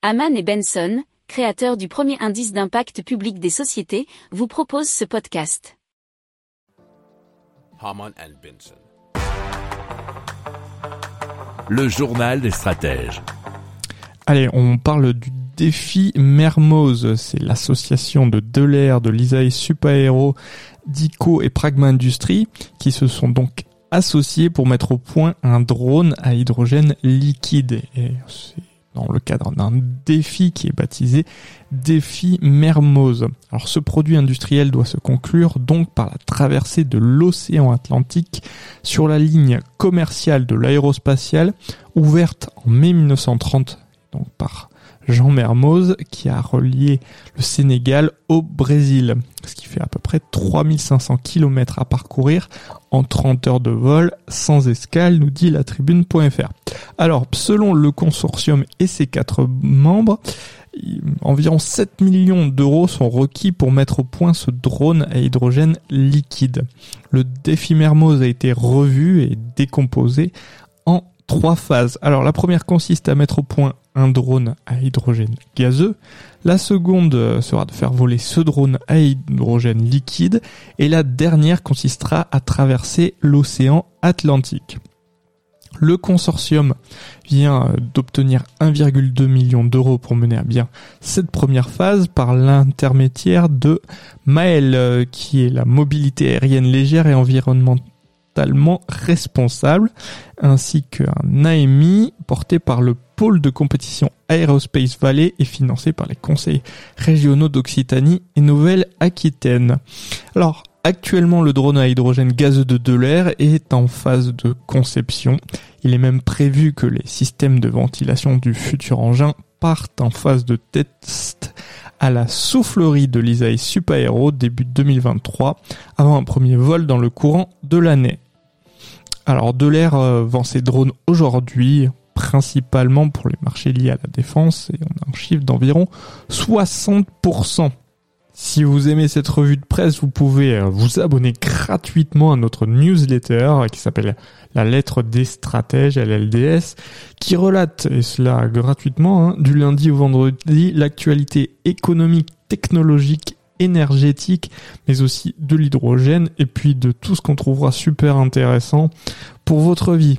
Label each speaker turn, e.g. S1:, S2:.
S1: Haman et Benson, créateurs du premier indice d'impact public des sociétés, vous proposent ce podcast.
S2: Haman and Benson. Le journal des stratèges.
S3: Allez, on parle du défi Mermoz. C'est l'association de Delair, de l'ISAE Supaéro, d'ICO et Pragma Industries qui se sont donc associés pour mettre au point un drone à hydrogène liquide. Et c'est dans le cadre d'un défi qui est baptisé défi Mermoz. Alors ce produit industriel doit se conclure donc par la traversée de l'océan Atlantique sur la ligne commerciale de l'aérospatiale ouverte en mai 1930 donc par Jean Mermoz qui a relié le Sénégal au Brésil, ce qui fait à peu près 3500 km à parcourir en 30 heures de vol sans escale, nous dit la tribune.fr. Alors, selon le consortium et ses quatre membres, environ 7 millions d'euros sont requis pour mettre au point ce drone à hydrogène liquide. Le défi Mermoz a été revu et décomposé en trois phases. Alors la première consiste à mettre au point un drone à hydrogène gazeux. La seconde euh, sera de faire voler ce drone à hydrogène liquide. Et la dernière consistera à traverser l'océan Atlantique. Le consortium vient euh, d'obtenir 1,2 million d'euros pour mener à bien cette première phase par l'intermédiaire de Maël, euh, qui est la mobilité aérienne légère et environnementale responsable, ainsi qu'un AMI porté par le pôle de compétition Aerospace Valley et financé par les conseils régionaux d'Occitanie et Nouvelle-Aquitaine. Alors, actuellement, le drone à hydrogène gazeux de Delair est en phase de conception. Il est même prévu que les systèmes de ventilation du futur engin partent en phase de test à la soufflerie de l'ISAE Supaéro début 2023, avant un premier vol dans le courant de l'année. Alors Delair euh, vend ses drones aujourd'hui, principalement pour les marchés liés à la défense, et on a un chiffre d'environ 60%. Si vous aimez cette revue de presse, vous pouvez euh, vous abonner gratuitement à notre newsletter qui s'appelle La lettre des stratèges, LLDS, qui relate, et cela gratuitement, hein, du lundi au vendredi, l'actualité économique, technologique énergétique, mais aussi de l'hydrogène et puis de tout ce qu'on trouvera super intéressant pour votre vie.